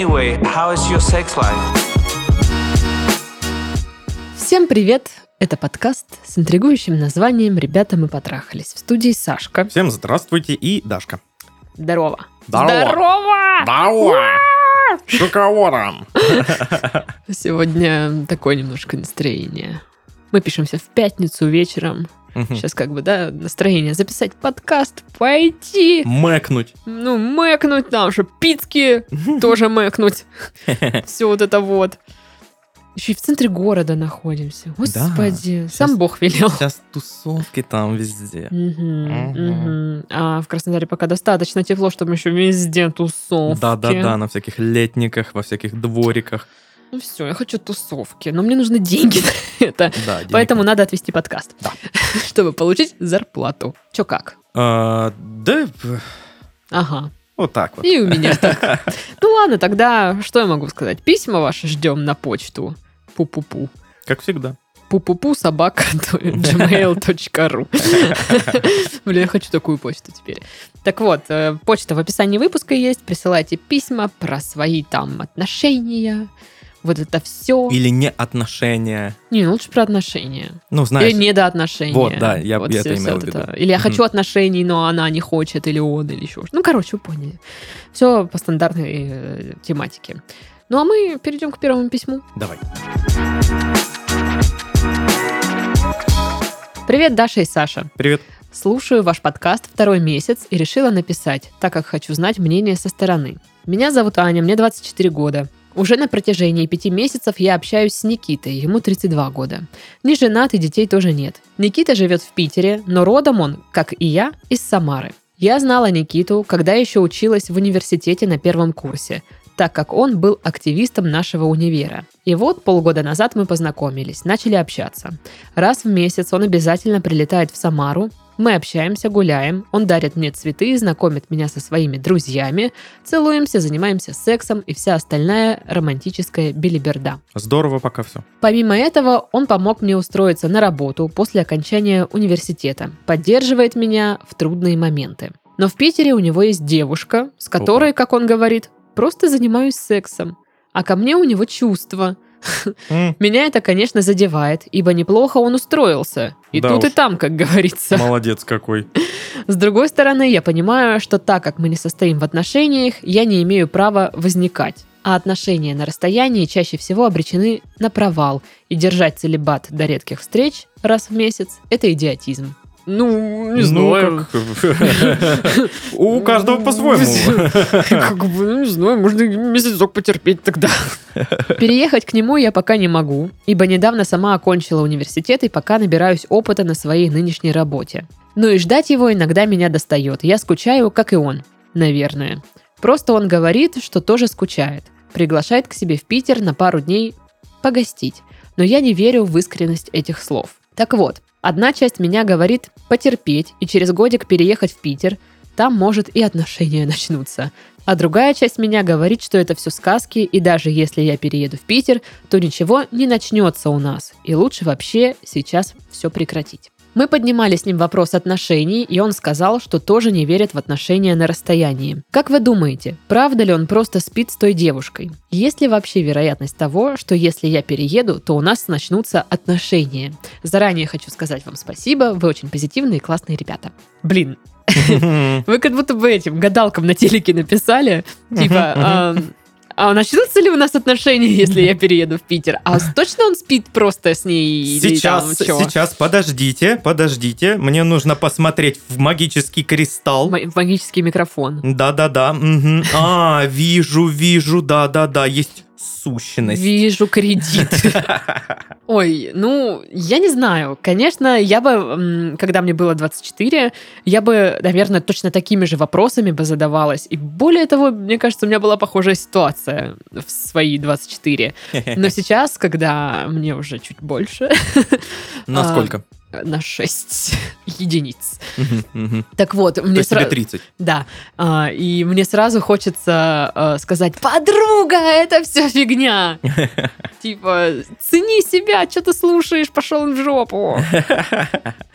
Anyway, how is your sex life? Всем привет! Это подкаст с интригующим названием «Ребята, мы потрахались». В студии Сашка. Всем здравствуйте и Дашка. Здорово. Здорово. Здорово! Здорово! Шоколадом! Сегодня такое немножко настроение. Мы пишемся в пятницу вечером. Сейчас как бы, да, настроение записать подкаст, пойти, Мэкнуть. ну, мэкнуть там, что пицки тоже мэкнуть. Все вот это вот. Еще и в центре города находимся. Господи, сам Бог велел. Сейчас тусовки там везде. А в Краснодаре пока достаточно тепло, чтобы еще везде тусовки. Да-да-да, на всяких летниках, во всяких двориках. Ну все, я хочу тусовки, но мне нужны деньги на это. Да, денег Поэтому надо отвести подкаст, Да. чтобы получить зарплату. Че как? А, да, Ага. вот так вот. И у меня так. Ну ладно, тогда что я могу сказать? Письма ваши ждем на почту. Пу-пу-пу. Как всегда. Пу-пу-пу собака gmail.ru Блин, я хочу такую почту теперь. Так вот, э, почта в описании выпуска есть. Присылайте письма про свои там отношения. Вот это все. Или не отношения. Не, ну лучше про отношения. Ну, знаешь, Или недоотношения. Вот, да, я- Вот я всё- это имел в виду. это. Или я Мгм. хочу отношений, но она не хочет, или он, или еще что Ну, короче, вы поняли. Все по стандартной э, тематике. Ну, а мы перейдем к первому письму. давай. Привет, Даша и Саша. Привет. Слушаю ваш подкаст второй месяц и решила написать, так как хочу знать мнение со стороны. Меня зовут Аня, мне 24 года. Уже на протяжении пяти месяцев я общаюсь с Никитой, ему 32 года. Не женат и детей тоже нет. Никита живет в Питере, но родом он, как и я, из Самары. Я знала Никиту, когда еще училась в университете на первом курсе, так как он был активистом нашего универа. И вот полгода назад мы познакомились, начали общаться. Раз в месяц он обязательно прилетает в Самару, мы общаемся, гуляем, он дарит мне цветы, знакомит меня со своими друзьями, целуемся, занимаемся сексом и вся остальная романтическая билиберда. Здорово пока все. Помимо этого, он помог мне устроиться на работу после окончания университета, поддерживает меня в трудные моменты. Но в Питере у него есть девушка, с которой, как он говорит, просто занимаюсь сексом. А ко мне у него чувства. Меня это, конечно, задевает, ибо неплохо он устроился. И Да тут и уж. там, как говорится. Молодец какой. С другой стороны, я понимаю, что так как мы не состоим в отношениях, я не имею права возникать. А отношения на расстоянии чаще всего обречены на провал. И держать целебат до редких встреч раз в месяц – это идиотизм. Ну, не Ну, знаю. У каждого по-своему. Как бы, ну, не знаю, можно месяцок потерпеть тогда. Переехать к нему я пока не могу, ибо недавно сама окончила университет и пока набираюсь опыта на своей нынешней работе. Ну и ждать его иногда меня достает. Я скучаю, как и он, наверное. Просто он говорит, что тоже скучает. Приглашает к себе в Питер на пару дней погостить. Но я не верю в искренность этих слов. Так вот, одна часть меня говорит потерпеть и через годик переехать в Питер, там, может, и отношения начнутся. А другая часть меня говорит, что это все сказки, и даже если я перееду в Питер, то ничего не начнется у нас, и лучше вообще сейчас все прекратить. Мы поднимали с ним вопрос отношений, и он сказал, что тоже не верит в отношения на расстоянии. Как вы думаете, правда ли он просто спит с той девушкой? Есть ли вообще вероятность того, что если я перееду, то у нас начнутся отношения? Заранее хочу сказать вам спасибо, вы очень позитивные и классные ребята. Блин, вы как будто бы этим гадалкам на телеке написали, типа, а начнутся ли у нас отношения, если я перееду в Питер? А точно он спит просто с ней? Сейчас, сейчас, подождите, подождите. Мне нужно посмотреть в магический кристалл. Ма- Магический микрофон. Да-да-да. мгм. А, вижу, вижу, да-да-да, есть сущность. Вижу кредит. Ой, ну, я не знаю. Конечно, я бы, когда мне было 24, я бы, наверное, точно такими же вопросами бы задавалась. И более того, мне кажется, у меня была похожая ситуация в свои 24. Но сейчас, когда мне уже чуть больше, Насколько? На 6 единиц. Так вот, мне сразу... 30. Да, а, и мне сразу хочется а, сказать, подруга, это все фигня. Типа, цени себя, что ты слушаешь, пошел в жопу.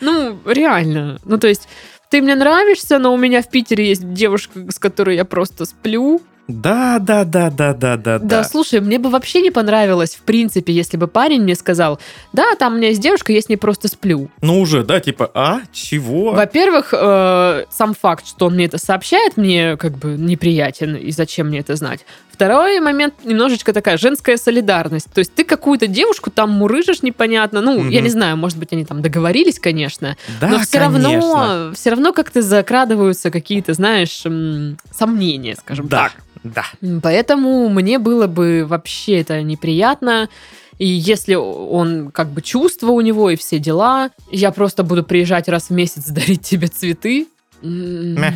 Ну, реально. Ну, то есть, ты мне нравишься, но у меня в Питере есть девушка, с которой я просто сплю, Да, да, да, да, да, да, Да, слушай, мне бы вообще не понравилось, в принципе, если бы парень мне сказал, да, там у меня есть девушка, я с ней просто сплю. Ну уже, да, типа, а, чего? Во-первых, э, сам факт, что он мне это сообщает, мне как бы неприятен, и зачем мне это знать. Второй момент, немножечко такая женская солидарность. То есть ты какую-то девушку там мурыжишь непонятно. Ну, Мгм. я не знаю, может быть, они там договорились, конечно. Да, но все конечно. равно, все равно как-то закрадываются какие-то, знаешь, сомнения, скажем Да, так. да. Поэтому мне было бы вообще это неприятно. И если он как бы чувства у него и все дела, я просто буду приезжать раз в месяц дарить тебе цветы. М, Мeh.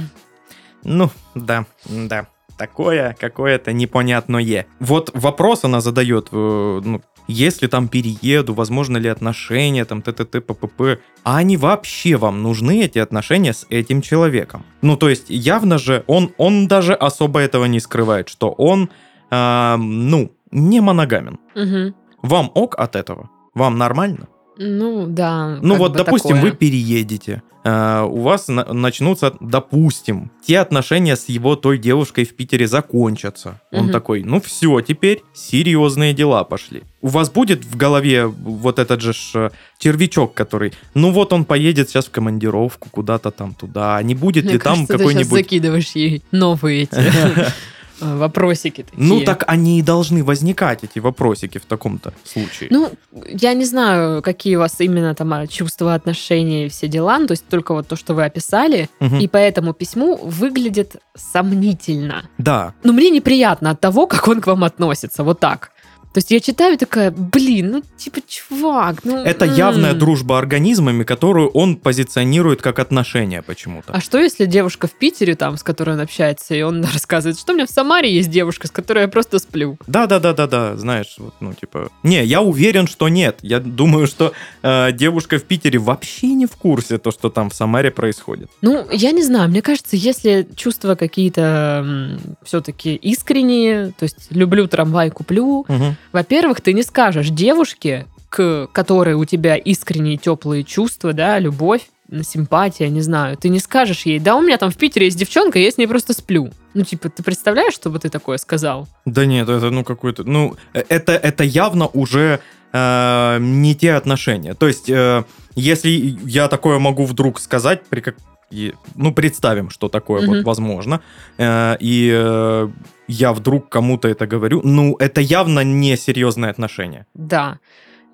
Ну, да, да. Такое какое-то непонятное. Вот вопрос она задает, э, ну, если там перееду, возможно ли отношения, там, т.т.т., п.п.п. А они вообще вам нужны, эти отношения с этим человеком? Ну, то есть, явно же, он, он даже особо этого не скрывает, что он, а, ну, не моногамен. мгм. Вам ок от этого? Вам нормально? Ну, да. Ну вот, допустим, такое. вы переедете, э, у вас на- начнутся, допустим, те отношения с его той девушкой в Питере закончатся. Он Мгм. такой, ну все, теперь серьезные дела пошли. У вас будет в голове вот этот же э, червячок, который, ну вот он поедет сейчас в командировку куда-то там туда, не будет Мне ли там кажется, ты сейчас какой-нибудь... закидываешь ей новые эти э, вопросики такие. Ну так они и должны возникать, эти вопросики в таком-то случае. Ну, я не знаю, какие у вас именно там а, чувства, отношения и все дела, ну, то есть только вот то, что вы описали, Мгм. и по этому письму выглядит сомнительно. Да, Но мне неприятно от того, как он к вам относится, вот так. То есть я читаю такая, блин, ну типа, чувак, ну... это м. явная дружба организмами, которую он позиционирует как отношения почему-то. А что, если девушка в Питере, там, с которой он общается, и он рассказывает, что у меня в Самаре есть девушка, с которой я просто сплю? Да, да, да, да, да, знаешь, вот, ну, типа. Не, я уверен, что нет. Я думаю, что э, девушка в Питере вообще не в курсе то, что там в Самаре происходит. Ну, я не знаю, мне кажется, если чувства какие-то все-таки искренние, то есть люблю трамвай, куплю, Мгм. Во-первых, ты не скажешь девушке, к которой у тебя искренние теплые чувства, да, любовь, симпатия, не знаю, ты не скажешь ей, да, у меня там в Питере есть девчонка, я с ней просто сплю. Ну, типа, ты представляешь, что бы ты такое сказал? Да нет, это ну какой-то. Ну, э, это, это явно уже э, не те отношения. То есть, э, если я такое могу вдруг сказать, при как. И- ну, представим, что такое Мгм. вот возможно, э, и э, я вдруг кому-то это говорю, ну, это явно не серьезные отношения. Да.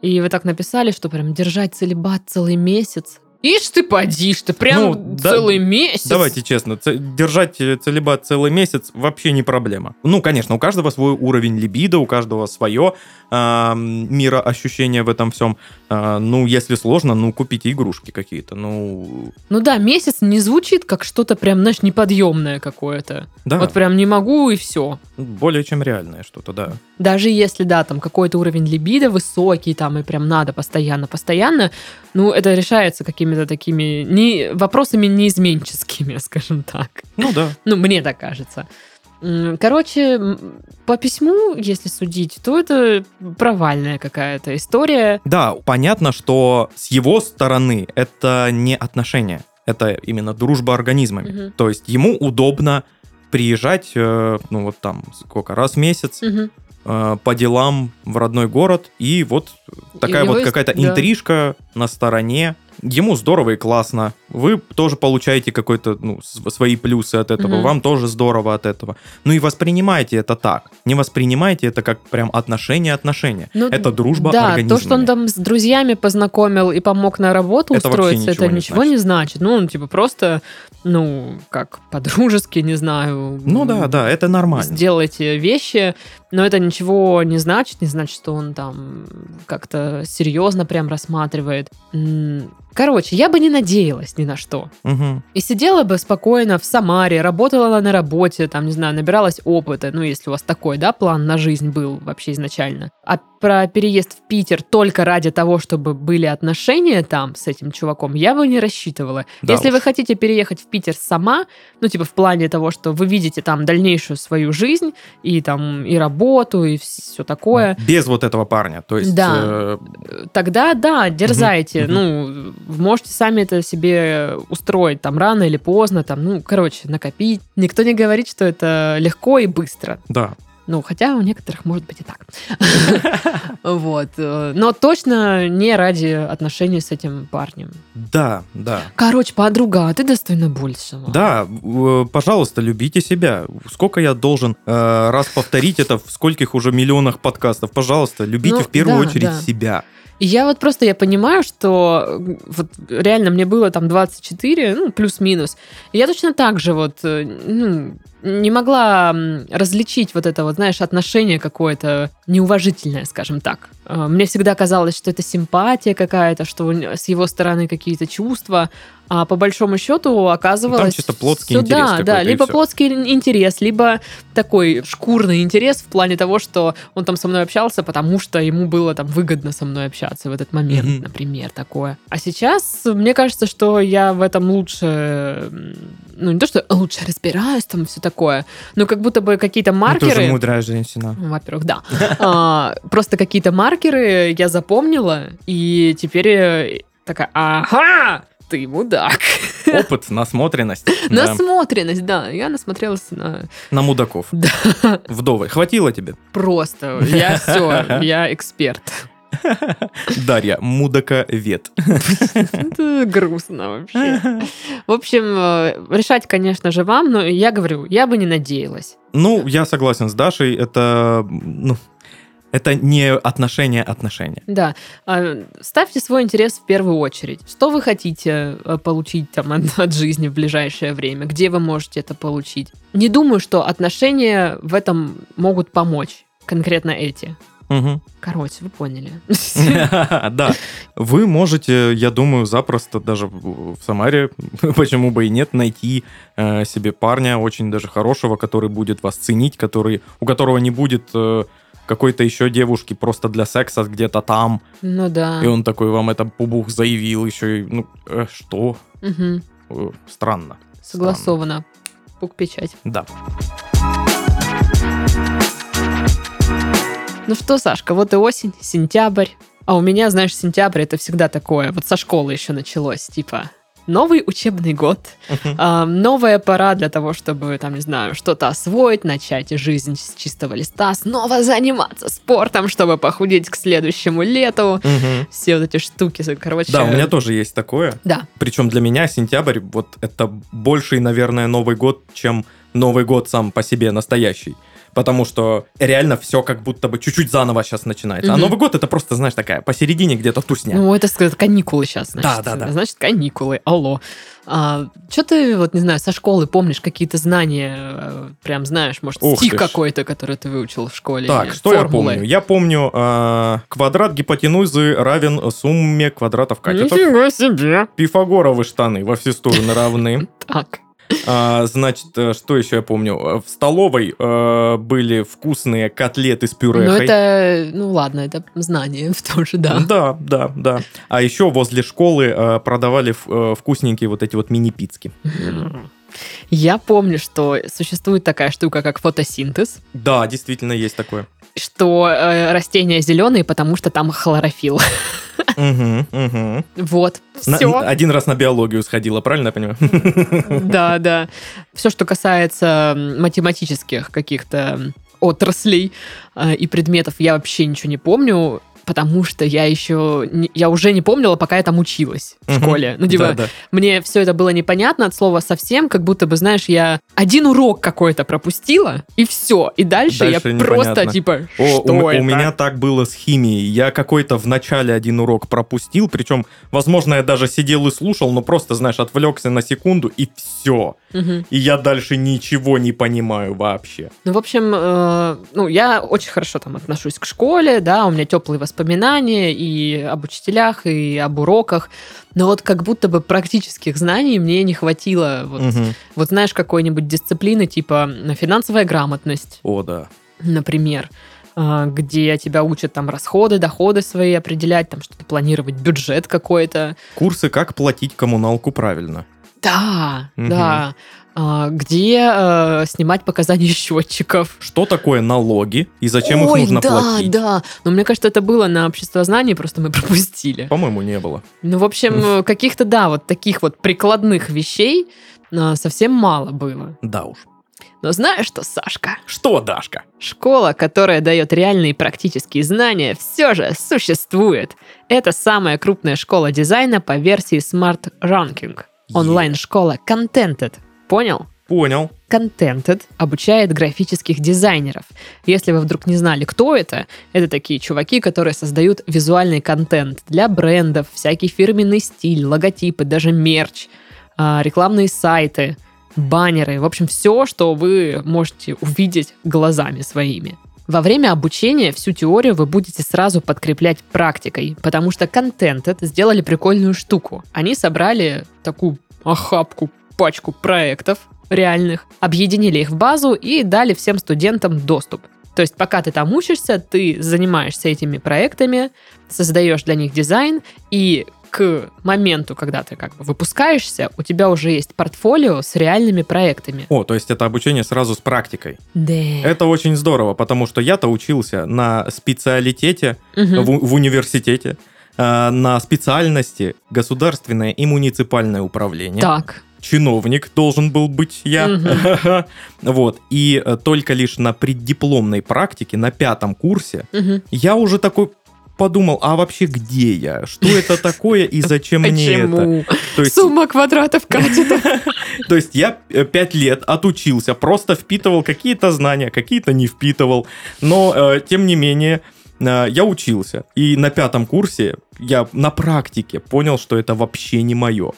И вы так написали, что прям держать целебат целый месяц. Ишь ты, подишь ты, прям Ну, да- целый месяц. Давайте честно, держать э, целебат целый месяц вообще не проблема. Ну, конечно, у каждого свой уровень либидо, у каждого свое а, мироощущение в этом всем. А, ну, если сложно, ну, купите игрушки какие-то. Ну, Ну да, месяц не звучит как что-то прям, знаешь, неподъемное какое-то. да, Вот прям не могу и все. более чем реальное что-то, да. Даже если, да, там какой-то уровень либидо высокий, там и прям надо постоянно-постоянно, ну, это решается какими-то такими не, вопросами неизменческими, скажем так. Ну, да. Ну, мне так кажется. Короче, по письму, если судить, то это провальная какая-то история. Да, понятно, что с его стороны это не отношения, это именно дружба организмами. Мгм. То есть ему удобно приезжать, э, ну, вот там, сколько, раз в месяц, э, по делам в родной город, и вот такая него вот какая-то да. интрижка на стороне. Ему здорово и классно. Вы тоже получаете какой-то, ну, свои плюсы от этого. Мгм. Вам тоже здорово от этого. Ну и воспринимайте это так. Не воспринимайте это как прям отношения-отношения. Ну, это дружба Да, организмами. то, что он там с друзьями познакомил и помог на работу Это устроиться, ничего это не ничего не значит. Ну, он типа просто, ну, как по-дружески, не знаю. Ну да, да, это нормально. Сделайте вещи, но это ничего не значит, не значит, что он там как-то серьезно прям рассматривает. Короче, я бы не надеялась ни на что. Мгм. И сидела бы спокойно в Самаре, работала на работе, там, не знаю, набиралась опыта, ну, если у вас такой, да, план на жизнь был вообще изначально. А про переезд в Питер только ради того, чтобы были отношения там с этим чуваком, я бы не рассчитывала. Да Если уж. вы хотите переехать в Питер сама, ну, типа в плане того, что вы видите там дальнейшую свою жизнь, и там и работу, и все такое, Без вот этого парня. То есть... Да. э, тогда да, дерзайте. Мгм, Ну, можете сами это себе устроить там рано или поздно, там, ну, короче, накопить. Никто не говорит, что это легко и быстро. да. Ну, хотя у некоторых может быть и так. Вот. э, Но точно не ради отношений с этим парнем. Да, да. Короче, подруга, а ты достойна большего. Да, э, пожалуйста, любите себя. Сколько я должен э, раз повторить это в скольких уже миллионах подкастов? Пожалуйста, любите Ну, в первую очередь себя. И я вот просто, я понимаю, что вот реально мне было там 24, ну, плюс-минус. И я точно так же вот, ну, не могла различить вот это вот, знаешь, отношение какое-то неуважительное, скажем так. Э, Мне всегда казалось, что это симпатия какая-то, что с его стороны какие-то чувства, а по большому счету оказывалось... чисто плотский всё- интерес Да, да, либо плотский интерес, либо такой шкурный интерес в плане того, что он там со мной общался, потому что ему было там выгодно со мной общаться в этот момент, Мгм. например, такое. А сейчас мне кажется, что я в этом лучше, ну не то, что лучше разбираюсь, там все такое, но как будто бы какие-то Ну, маркеры... же мудрая женщина. Ну, Во-первых, да. А, Просто какие-то маркеры я запомнила, и теперь э, такая, ага, ты мудак. Опыт, насмотренность. Да. Насмотренность, да. Я насмотрелась на На мудаков. Да. Вдовы. Хватило тебе? просто. Я все, я эксперт. Дарья, мудаковед. Это грустно вообще. В общем, э, решать, конечно же, вам, но я говорю, я бы не надеялась. Ну, я согласен с Дашей. Это, ну, это не отношения отношения. Да. А, Ставьте свой интерес в первую очередь. Что вы хотите э, получить там от, от жизни в ближайшее время? Где вы можете это получить? Не думаю, что отношения в этом могут помочь. Конкретно эти. Мгм. Короче, вы поняли. Да. Вы можете, я думаю, запросто даже в Самаре, почему бы и нет, найти э, себе парня очень даже хорошего, который будет вас ценить, который, у которого не будет э, какой-то еще девушки просто для секса где-то там, Ну да. и он такой вам это пубух заявил еще и, ну, э, что? Странно. Согласовано. Пук-печать. Да. Ну что, Сашка, вот и осень, сентябрь. А у меня, знаешь, сентябрь это всегда такое. Вот со школы еще началось. Типа, новый учебный год, а, новая пора для того, чтобы, там, не знаю, что-то освоить, начать жизнь с чистого листа, снова заниматься спортом, чтобы похудеть к следующему лету. Мгм. Все вот эти штуки, короче. Да, у меня тоже есть такое. Да, Причем для меня сентябрь, вот это больший, наверное, Новый год, чем Новый год сам по себе настоящий. Потому что реально все как будто бы чуть-чуть заново сейчас начинается. А Мгм. Новый год это просто, знаешь, такая посередине где-то тусня. ну это, сказать, каникулы сейчас, значит. Да, да, да. Значит, каникулы, алло. что ты, вот, не знаю, со школы помнишь какие-то знания, э, прям знаешь, может, Ух стих какой-то, который ты выучил в школе? Так, что я формулы? помню? Я помню, э, квадрат гипотенузы равен сумме квадратов катетов. Нифига себе. Пифагоровы штаны во все стороны равны. Так. А, значит, э, что еще я помню? Э, В столовой э, были вкусные котлеты с Ну, пюрехой. это, ну ладно, это знание тоже, да. Да, да, да. А еще возле школы э, продавали э, вкусненькие вот эти вот мини-пицки. Я помню, что существует такая штука, как фотосинтез, Да, действительно есть такое. Что э, растения зеленые, потому что там хлорофилл. Мгм, мгм. Вот, На- все. один раз на биологию сходила, правильно я понимаю? Да, да. Все, что касается математических каких-то отраслей э, и предметов, я вообще ничего не помню, потому что я еще... не- я уже не помнила, пока я там училась в школе. Ну, типа, Да, да. мне все это было непонятно от слова совсем, как будто бы, знаешь, я один урок какой-то пропустила, и все. И дальше, Дальше я просто, непонятно. типа, О, что у, это? у меня так было с химией. Я какой-то в начале один урок пропустил, причем, возможно, я даже сидел и слушал, но просто, знаешь, отвлекся на секунду, и все. И я дальше ничего не понимаю вообще. Ну, в общем, э, ну, я очень хорошо там отношусь к школе, да, у меня теплые воспоминания и об учителях, и об уроках, но вот как будто бы практических знаний мне не хватило. Вот, Мгм. вот знаешь, какой-нибудь дисциплины, типа финансовая грамотность, О, да. например. а, где тебя учат там расходы, доходы свои определять, там что-то планировать, бюджет какой-то. Курсы, как платить коммуналку правильно. Да, Мгм. да. А, Где э, снимать показания счетчиков. Что такое налоги и зачем Ой, их нужно да, платить? да. Но мне кажется, это было на обществознании, просто мы пропустили. По-моему, не было. Ну, в общем, каких-то, да, вот таких вот прикладных вещей а, совсем мало было. Да уж. Но знаешь что, Сашка? Что, Дашка? Школа, которая дает реальные практические знания, все же существует. Это самая крупная школа дизайна по версии Smart Ranking. Онлайн-школа Contented. Понял? Понял. Contented обучает графических дизайнеров. Если вы вдруг не знали, кто это, это такие чуваки, которые создают визуальный контент для брендов, всякий фирменный стиль, логотипы, даже мерч, а, рекламные сайты, баннеры. В общем, все, что вы можете увидеть глазами своими. Во время обучения всю теорию вы будете сразу подкреплять практикой, потому что Contented сделали прикольную штуку. Они собрали такую охапку, пачку проектов реальных, объединили их в базу и дали всем студентам доступ. То есть пока ты там учишься, ты занимаешься этими проектами, создаешь для них дизайн, и к моменту, когда ты как бы выпускаешься, у тебя уже есть портфолио с реальными проектами. О, то есть это обучение сразу с практикой. Да. Это очень здорово, потому что я-то учился на специалитете Мгм. в, в университете, э, на специальности государственное и муниципальное управление. Так. Чиновник должен был быть я. Мгм. Вот. И э, только лишь на преддипломной практике, на пятом курсе, Мгм. я уже такой подумал, а вообще где я? Что это такое и зачем мне это? То есть, Сумма квадратов катетов. то есть я э, пять лет отучился, просто впитывал какие-то знания, какие-то не впитывал. Но, э, тем не менее, э, я учился. И на пятом курсе я на практике понял, что это вообще не мое.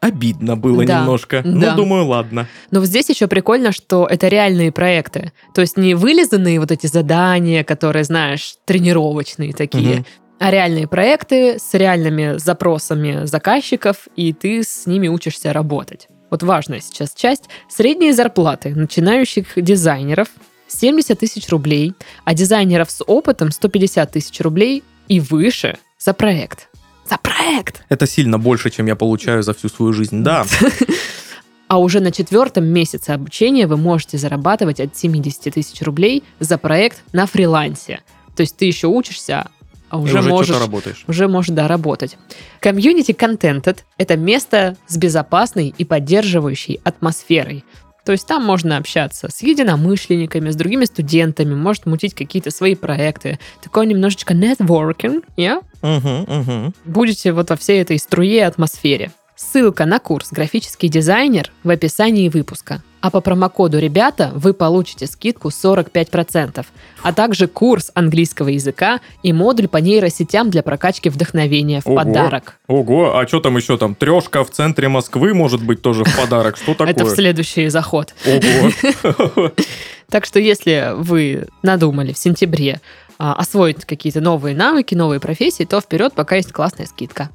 Обидно было Да, немножко. да. Ну, думаю, ладно. Но вот здесь еще прикольно, что это реальные проекты. То есть не вылизанные вот эти задания, которые, знаешь, тренировочные такие, Мгм. а реальные проекты с реальными запросами заказчиков, и ты с ними учишься работать. Вот важная сейчас часть. Средние зарплаты начинающих дизайнеров 70 тысяч рублей, а дизайнеров с опытом 150 тысяч рублей и выше за проект. За проект! Это сильно больше, чем я получаю за всю свою жизнь. Да, А уже на четвертом месяце обучения вы можете зарабатывать от 70 тысяч рублей за проект на фрилансе. То есть ты еще учишься, а и уже, уже можешь работаешь. уже можешь, да, работать. Комьюнити Contented — это место с безопасной и поддерживающей атмосферой. То есть там можно общаться с единомышленниками, с другими студентами, может мутить какие-то свои проекты. Такой немножечко networking, yeah? Мгм, мгм. будете вот во всей этой струе атмосфере. Ссылка на курс «Графический дизайнер» в описании выпуска. А по промокоду «Ребята» вы получите скидку 45%, а также курс английского языка и модуль по нейросетям для прокачки вдохновения в Ого. подарок. Ого, а что там еще там? Трешка в центре Москвы может быть тоже в подарок. Что такое? Это в следующий заход. Ого. Так что если вы надумали в сентябре а, освоить какие-то новые навыки, новые профессии, то вперед, пока есть классная скидка.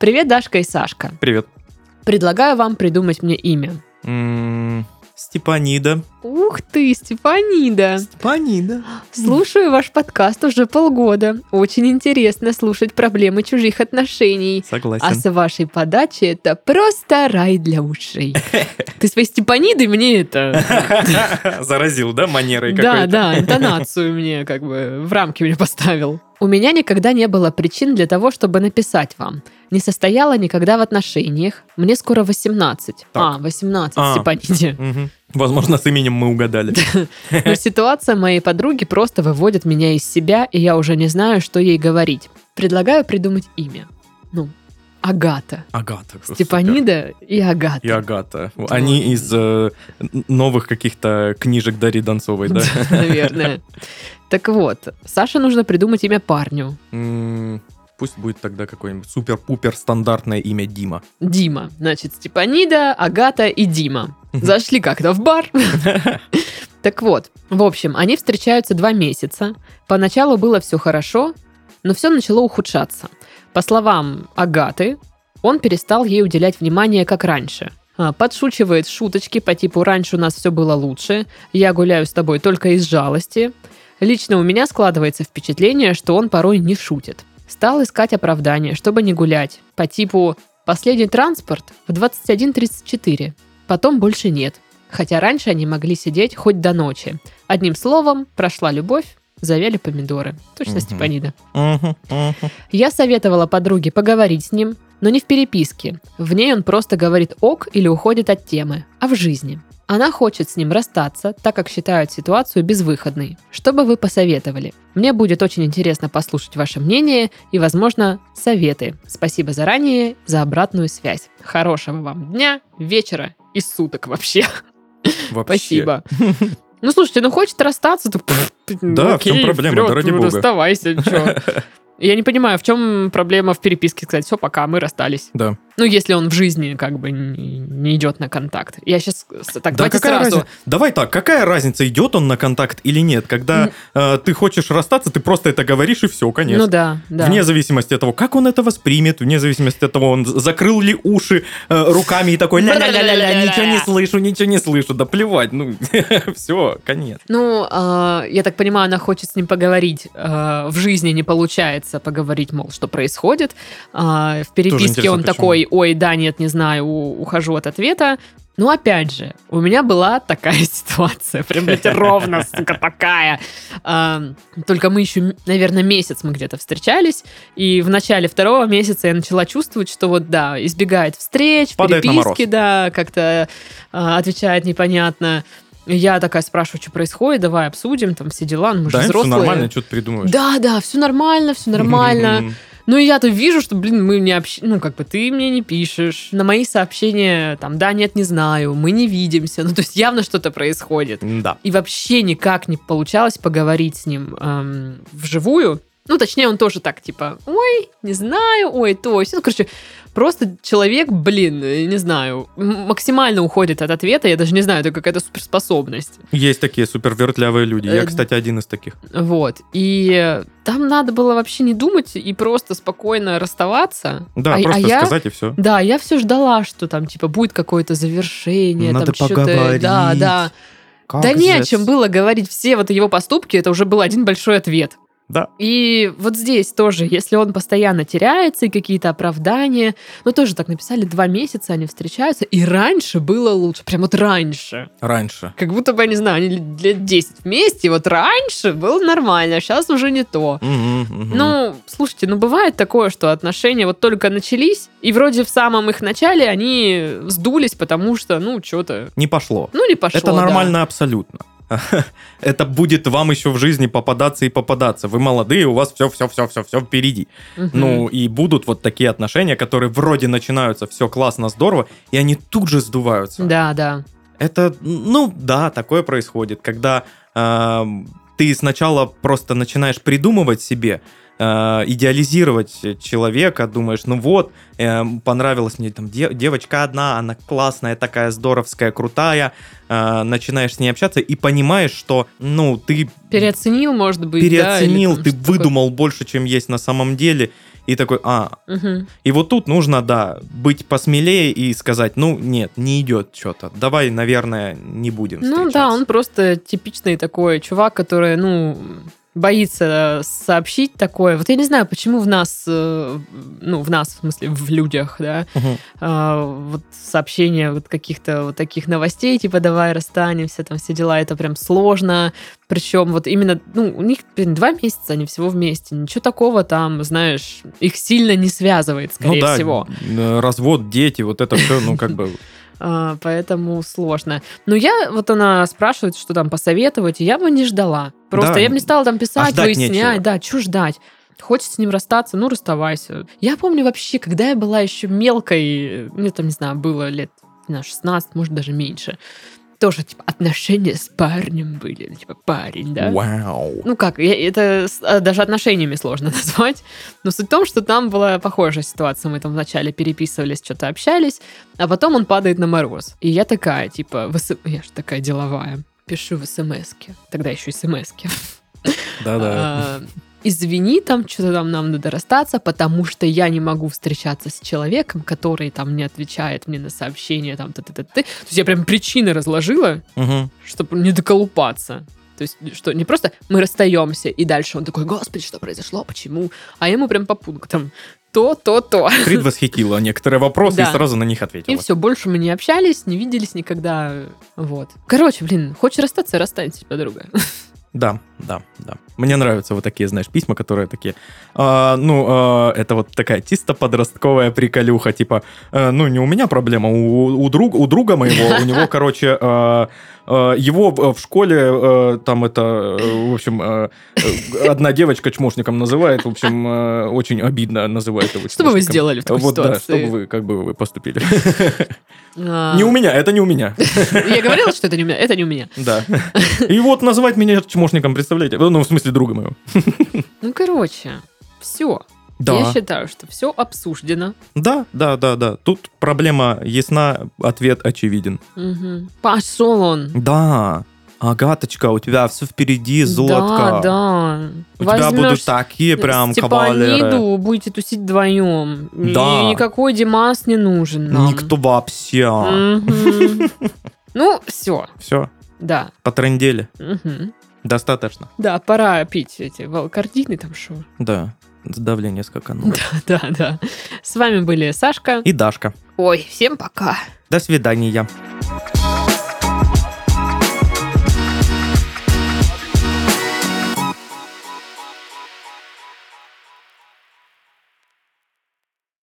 Привет, Дашка и Сашка. Привет. Предлагаю вам придумать мне имя. М, Степанида. Ух ты, Степанида! Степанида. Слушаю ваш подкаст уже полгода. Очень интересно слушать проблемы чужих отношений. А Согласен. с вашей подачи это просто рай для ушей. Ты своей Степанидой мне это... Заразил, да, манерой Да, какой-то? да, интонацию мне как бы в рамки мне поставил. У меня никогда не было причин для того, чтобы написать вам. Не состояла никогда в отношениях. Мне скоро 18. А, 18, А. Степаниде. Возможно, с именем мы угадали. Но ситуация моей подруги просто выводит меня из себя, и я уже не знаю, что ей говорить. Предлагаю придумать имя. Ну, Агата. Агата. супер. Степанида и Агата. И Агата. Они из э, новых каких-то книжек Дарьи Донцовой, да? Наверное. Так вот, Саше нужно придумать имя парню. Пусть будет тогда какое-нибудь супер-пупер стандартное имя Дима. Дима. Значит, Степанида, Агата и Дима. Зашли как-то в бар. Так вот, в общем, они встречаются два месяца. Поначалу было все хорошо, но все начало ухудшаться. По словам Агаты, он перестал ей уделять внимание, как раньше. А, Подшучивает шуточки по типу «раньше у нас все было лучше», «я гуляю с тобой только из жалости». Лично у меня складывается впечатление, что он порой не шутит. Стал искать оправдание, чтобы не гулять. По типу «последний транспорт в 21.34, потом больше нет». Хотя раньше они могли сидеть хоть до ночи. Одним словом, прошла любовь, завяли помидоры. Точно Мгм. Степанида. Я советовала подруге поговорить с ним, но не в переписке. В ней он просто говорит ок или уходит от темы, а в жизни. Она хочет с ним расстаться, так как считает ситуацию безвыходной. Что бы вы посоветовали? Мне будет очень интересно послушать ваше мнение и, возможно, советы. Спасибо заранее за обратную связь. Хорошего вам дня, вечера и суток вообще. Вообще. Спасибо. Ну, слушайте, ну хочет расстаться, то... Да, в чем проблема, вперед, да ради ну, бога. Расставайся. Я не понимаю, в чем проблема в переписке сказать, все, пока, мы расстались. Да. Ну, если он в жизни как бы не, идет на контакт. Я сейчас... Так, Да какая сразу. разница? Давай так, какая разница, идет он на контакт или нет? Когда э, ты хочешь расстаться, ты просто это говоришь и все, конечно. Ну да, да. Вне зависимости от того, как он это воспримет, вне зависимости от того, он закрыл ли уши э, руками и такой ля-ля-ля-ля, ничего не слышу, ничего не слышу, да плевать, ну, все, конец. Ну, а, я так понимаю, она хочет с ним поговорить. а, в жизни не получается поговорить, мол, что происходит. А, в переписке он почему. такой, ой, да, нет, не знаю, ухожу от ответа. Ну, опять же, у меня была такая ситуация, прям, блядь, ровно, сука, такая. Только мы еще, наверное, месяц мы где-то встречались, и в начале второго месяца я начала чувствовать, что вот, да, избегает встреч, Падает переписки, да, как-то а, отвечает непонятно. Я такая спрашиваю, что происходит, давай обсудим, там все дела, ну мы же Да, все взрослые. нормально, что ты придумываешь. Да, да, все нормально, все нормально. Ну и я-то вижу, что, блин, мы не общаемся, ну как бы ты мне не пишешь. На мои сообщения, там, да, нет, не знаю, мы не видимся. Ну то есть явно что-то происходит. Да. И вообще никак не получалось поговорить с ним эм, вживую. Ну, точнее, он тоже так, типа, ой, не знаю, ой, то есть. Ну, короче, просто человек, блин, э, не знаю, максимально уходит от ответа. Я даже не знаю, это какая-то суперспособность. Есть такие супервертлявые люди. Я, Э, кстати, один из таких. Вот. И там надо было вообще не думать и просто спокойно расставаться. Да, А- а просто я- сказать и все. Да, я все ждала, что там, типа, будет какое-то завершение. Надо там что-то- поговорить. Да, да. да не о чем было говорить. Все вот его поступки, это уже был один большой ответ. Да. И вот здесь тоже, если он постоянно теряется, и какие-то оправдания, ну тоже так написали, два месяца они встречаются, и раньше было лучше, прям вот раньше. Раньше. Как будто бы, я не знаю, они лет 10 вместе, и вот раньше было нормально, а сейчас уже не то. Мгм, мгм. Ну, слушайте, ну бывает такое, что отношения вот только начались, и вроде в самом их начале они сдулись, потому что, ну, что-то, Не пошло. ну, не пошло. Это да. нормально абсолютно. Это будет вам еще в жизни попадаться и попадаться. Вы молодые, у вас все-все-все-все-все впереди. Мгм. Ну, и будут вот такие отношения, которые вроде начинаются, все классно, здорово, и они тут же сдуваются. Да, да. Это, ну, да, такое происходит, когда эм, ты сначала просто начинаешь придумывать себе, э, идеализировать человека, думаешь, ну вот, эм, понравилась мне там де- девочка одна, она классная, такая здоровская, крутая, э, начинаешь с ней общаться и понимаешь, что, ну, ты Переоценил, может быть, да, переоценил, там ты выдумал больше, чем есть на самом деле, и такой, а. Мгм. и вот тут нужно, да, быть посмелее и сказать, ну, нет, не идет что-то. Давай, наверное, не будем Ну да, встречаться». он просто типичный такой чувак, который, ну, боится сообщить такое. Вот я не знаю, почему в нас, э, ну, в нас, в смысле, в людях, да, а, вот сообщения вот каких-то вот таких новостей, типа давай расстанемся, там все дела, это прям сложно. Причем вот именно, ну, у них, блин, два месяца они всего вместе. Ничего такого там, знаешь, их сильно не связывает, скорее ну да, всего. э, развод, дети, вот это все, ну, как бы... А, поэтому сложно. Но я, вот она спрашивает, что там посоветовать, и я бы не ждала. Просто Да. я бы не стала там писать, ждать выяснять, нечего. да, что ждать. Хочешь с ним расстаться, ну расставайся. Я помню вообще, когда я была еще мелкой, мне там, не знаю, было лет не знаю, 16, может, даже меньше. Тоже, типа, отношения с парнем были. ну, Типа, парень, да? Вау. Ну как, я- это а, даже отношениями сложно назвать. Но суть в том, что там была похожая ситуация. Мы там вначале переписывались, что-то общались, а потом он падает на мороз. И я такая, типа, в с- я же такая деловая. Пишу в смс -ке. Тогда еще смс -ке. Да-да. Извини, там что-то там нам надо расстаться, потому что я не могу встречаться с человеком, который там не отвечает мне на сообщения, там, т -т -т -т. То есть я прям причины разложила, Мгм. чтобы не доколупаться. То есть, что не просто мы расстаемся, и дальше он такой, господи, что произошло, почему? А ему прям по пунктам. То, то, то. Предвосхитила некоторые вопросы и Да. сразу на них И ответила. все, больше мы не общались, не виделись никогда. Вот. Короче, блин, хочешь расстаться, расстанься, подруга. Да, да, да. Мне нравятся вот такие, знаешь, письма, которые такие, а, ну, а, это вот такая чисто подростковая приколюха, типа, э, ну, не у меня проблема, у, у, друг, у друга моего, у него, короче, а, его в школе, э, там это, э, в общем, э, э, одна девочка чмошником называет, в общем, э, очень обидно называет его Что бы вы сделали в такой Вот да, ситуации? что бы вы, как бы вы поступили. А, Не у меня, это не у меня. Я говорила, что это не у меня. Это не у меня. Да. И вот называть меня чмошником, представляете? Ну, в смысле, друга моего. Ну, короче, все. Да. Я считаю, что все обсуждено. Да, да, да, да. Тут проблема ясна, ответ очевиден. Мгм. Пошел он. Да. Агаточка, у тебя все впереди, Да, золотко. да. У тебя будут такие прям кавалеры. Степаниду будете тусить вдвоем. Да. И никакой Димас не нужен нам. Никто вообще. Ну, все. Все, Да. потрендели. Мгм. Достаточно. Да, пора пить эти валкардины там шо. Да. Давление скакануло. Да, да. С вами были Сашка. И Дашка. Ой, всем пока. До свидания.